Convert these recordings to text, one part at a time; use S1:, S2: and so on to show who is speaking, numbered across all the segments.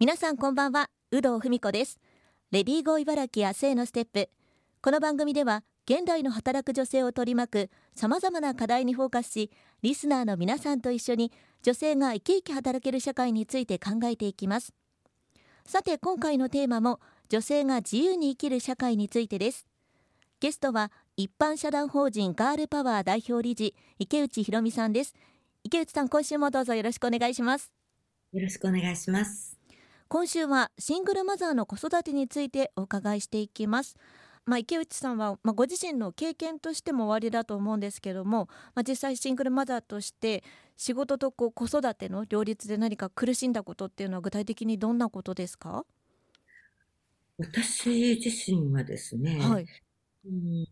S1: 皆さんこんばんは有働文子です。レディーゴー茨城明日へのステップ。この番組では現代の働く女性を取り巻くさまざまな課題にフォーカスしリスナーの皆さんと一緒に女性が生き生き働ける社会について考えていきます。さて今回のテーマも女性が自由に生きる社会についてです。ゲストは一般社団法人ガールパワー代表理事池内博美さんです。池内さん今週もどうぞよろしくお願いします。
S2: よろしくお願いします。
S1: 今週はシングルマザーの子育てについてお伺いしていきます。まあ、池内さんは、まあ、ご自身の経験としても終わりだと思うんですけども、まあ、実際シングルマザーとして仕事とこう子育ての両立で何か苦しんだことっていうのは具体的にどんなことですか？
S2: 私自身はですね、はい、うん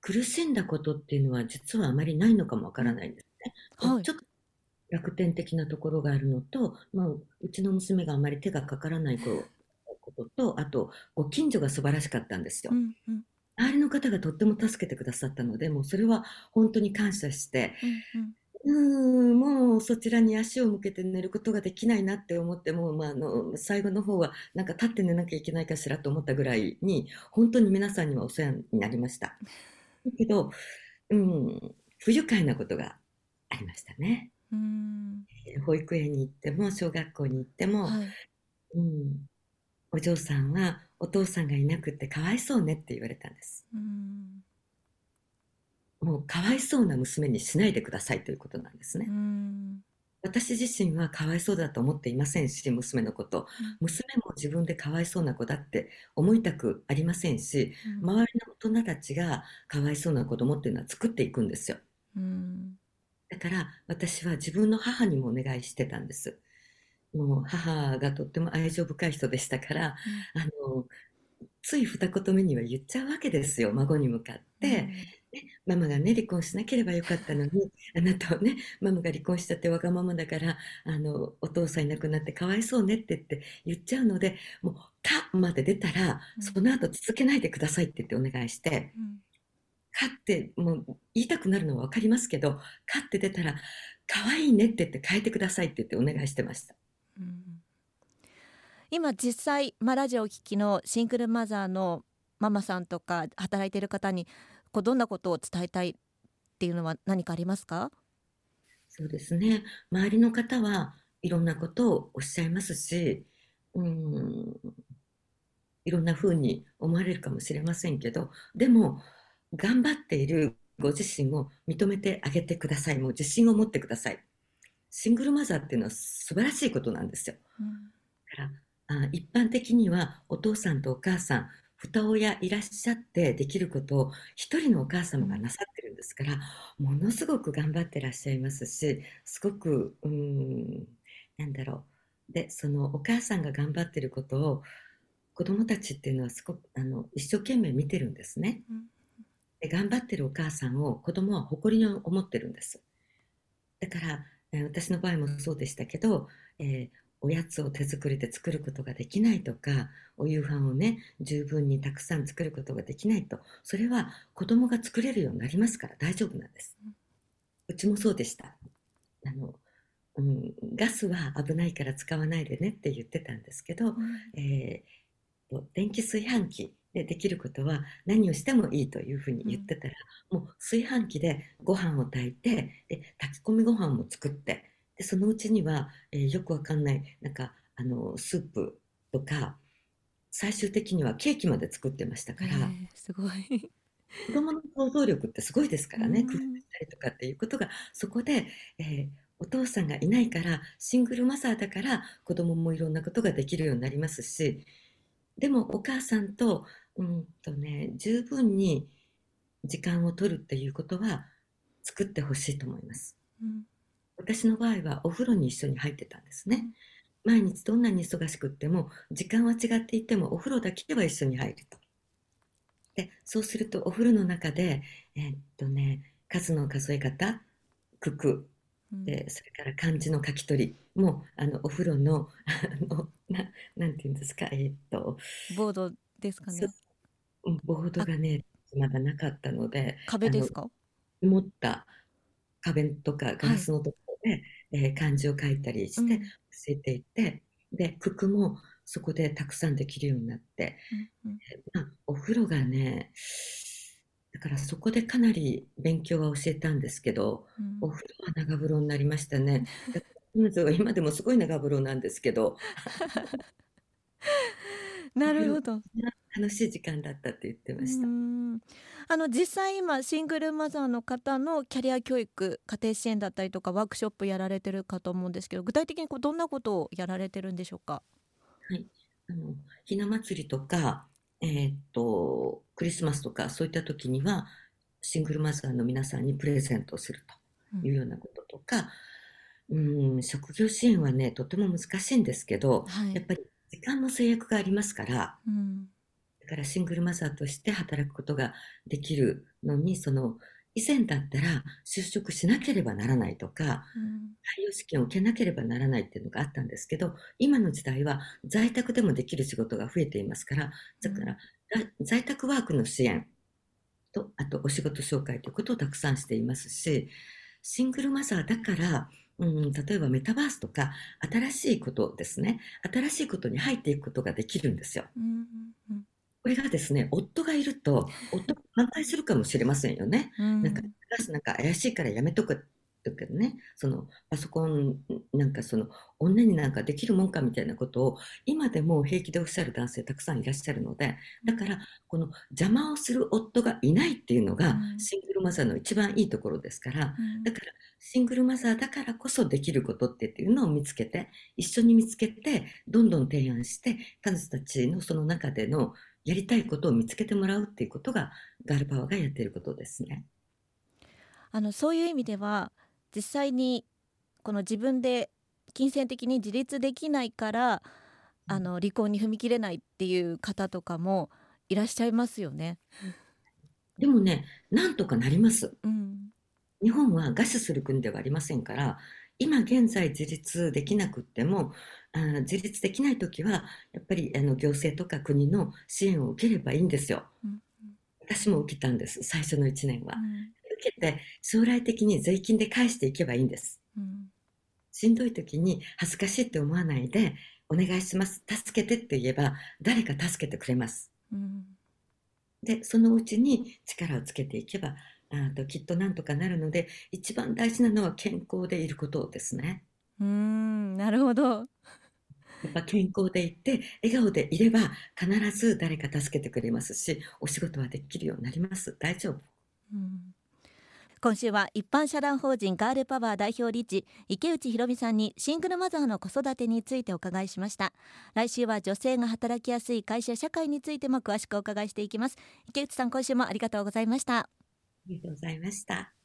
S2: 苦しんだことっていうのは実はあまりないのかもわからないんですね。はい、ちょっと楽天的なところがあるのと、まあ、うちの娘があまり手がかからないことと、あと、ご近所が素晴らしかったんですよ。うんうん、周りの方がとっても助けてくださったので、もうそれは本当に感謝して、うん、うんもうそちらに足を向けて寝ることができないなって思っても、まあ、あの最後の方はなんか立って寝なきゃいけないかしらと思ったぐらいに本当に皆さんにはお世話になりました。だけど、うん、不愉快なことがありましたね。うん保育園に行っても小学校に行っても、はい、うん、お嬢さんはお父さんがいなくってかわいそうねって言われたんです。うんもうかわいそうな娘にしないでくださいということなんですね。私自身はかわいそうだと思っていませんし、娘のこと。娘も自分でかわいそうな子だって思いたくありませんし、周りの大人たちがかわいそうな子供っていうのは作っていくんですよ。だから私は自分の母にもお願いしてたんです。もう母がとっても愛情深い人でしたから、うん、あの、つい二言目には言っちゃうわけですよ、孫に向かって。うん、ね、ママがね、離婚しなければよかったのに、あなたはね、ママが離婚しちゃってわがままだから、あの、お父さんいなくなってかわいそうねって言って言っちゃうので、もう、かまで出たら、その後続けないでくださいって言ってお願いして、うんかってもう言いたくなるのは分かりますけどかって出たら可愛いねって言って変えてくださいって言ってお願いしてました。うん、
S1: 今実際、まあ、ラジオを聴きのシングルマザーのママさんとか働いている方にこうどんなことを伝えたいっていうのは何かありますか？
S2: そうですね。周りの方はいろんなことをおっしゃいますしうんいろんなふうに思われるかもしれませんけどでも頑張っているご自身を認めてあげてください。もう自信を持ってください。シングルマザーっていうのは素晴らしいことなんですよ。うん、だからあ一般的にはお父さんとお母さん、二親いらっしゃってできることを一人のお母様がなさってるんですから、ものすごく頑張ってらっしゃいますし、すごく、うん、なんだろう。で、そのお母さんが頑張ってることを子供たちっていうのはすごくあの一生懸命見てるんですね。うん頑張ってるお母さんを子供は誇りに思ってるんです。だから、私の場合もそうでしたけど、えー、おやつを手作りで作ることができないとか、お夕飯をね、十分にたくさん作ることができないと、それは子供が作れるようになりますから大丈夫なんです。うちもそうでした。あの、うん、ガスは危ないから使わないでねって言ってたんですけど、うん、えー、電気炊飯器でできることは何をしてもいいというふうに言ってたら、うん、もう炊飯器でご飯を炊いてで炊き込みご飯も作ってでそのうちには、えー、よくわかんないなんかあのスープとか最終的にはケーキまで作ってましたから、えー、
S1: すごい。
S2: 子供の想像力ってすごいですからね、工夫したりとかっていうことがそこで、えー、お父さんがいないからシングルマザーだから子供もいろんなことができるようになりますしでもお母さんとうんとね、十分に時間を取るっていうことは作ってほしいと思います。うん、私の場合はお風呂に一緒に入ってたんですね。毎日どんなに忙しくっても時間は違っていてもお風呂だけは一緒に入ると。でそうするとお風呂の中で、えー、っとね、数の数え方、九九、でそれから漢字の書き取りもあのお風呂のあのななんていうんですか？えー、っと
S1: ボードですかね？
S2: ボードがね、まだなかったので、
S1: 壁ですか？
S2: 持った壁とかガラスのところで、えー漢字を書いたりして教えていて、で、九九もそこでたくさんできるようになって、うんうん、まあ、お風呂がね、だからそこでかなり勉強は教えたんですけど、うん、お風呂は長風呂になりましたね。今でもすごい長風呂なんですけど。
S1: なるほど。
S2: 楽しい時間だったって言ってました。
S1: あの実際今シングルマザーの方のキャリア教育家庭支援だったりとかワークショップやられてるかと思うんですけど具体的にこうどんなことをやられてるんでしょうか？
S2: はいあのひな祭りとか、えー、っとクリスマスとかそういった時にはシングルマザーの皆さんにプレゼントするというようなこととか、うん、うん職業支援はねとても難しいんですけど、はい、やっぱり時間の制約がありますから、うん。からシングルマザーとして働くことができるのに、その、以前だったら就職しなければならないとか、うん、採用試験を受けなければならないっていうのがあったんですけど、今の時代は在宅でもできる仕事が増えていますから、だから、うん、在宅ワークの支援と、あとお仕事紹介ということをたくさんしていますし、シングルマザーだから、うん、例えばメタバースとか新しいことですね、新しいことに入っていくことができるんですよ。うんこれがですね、夫がいると、夫が反対するかもしれませんよね。うん、なんか、なんか怪しいからやめとくだけどね、そのパソコンなんかその女になんかできるもんかみたいなことを今でも平気でおっしゃる男性たくさんいらっしゃるので、だからこの邪魔をする夫がいないっていうのがシングルマザーの一番いいところですから、だからシングルマザーだからこそできることっていうのを見つけて、一緒に見つけて、どんどん提案して、彼女たちのその中でのやりたいことを見つけてもらうっていうことがガールパワーがやっていることですね。
S1: あのそういう意味では実際にこの自分で金銭的に自立できないからあの離婚に踏み切れないっていう方とかもいらっしゃいますよね。
S2: でもね、なんとかなります。うん、日本は餓死する国ではありませんから、今現在自立できなくっても、あ自立できない時は、やっぱりあの行政とか国の支援を受ければいいんですよ。うん、私も受けたんです、最初の1年は。うん、受けて、将来的に税金で返していけばいいんです。うん、しんどい時に恥ずかしいって思わないで、お願いします、助けてって言えば、誰か助けてくれます。で、そのうちに力をつけていけば、あときっとなんとかなるので一番大事なのは健康でいることですね。
S1: うんなるほど。や
S2: っぱ健康でいて笑顔でいれば必ず誰か助けてくれますしお仕事はできるようになります大丈夫。うん
S1: 今週は一般社団法人ガールパワー代表理事池内博美さんにシングルマザーの子育てについてお伺いしました。来週は女性が働きやすい会社社会についても詳しくお伺いしていきます。池内さん今週もありがとうございました。
S2: ありがとうございました。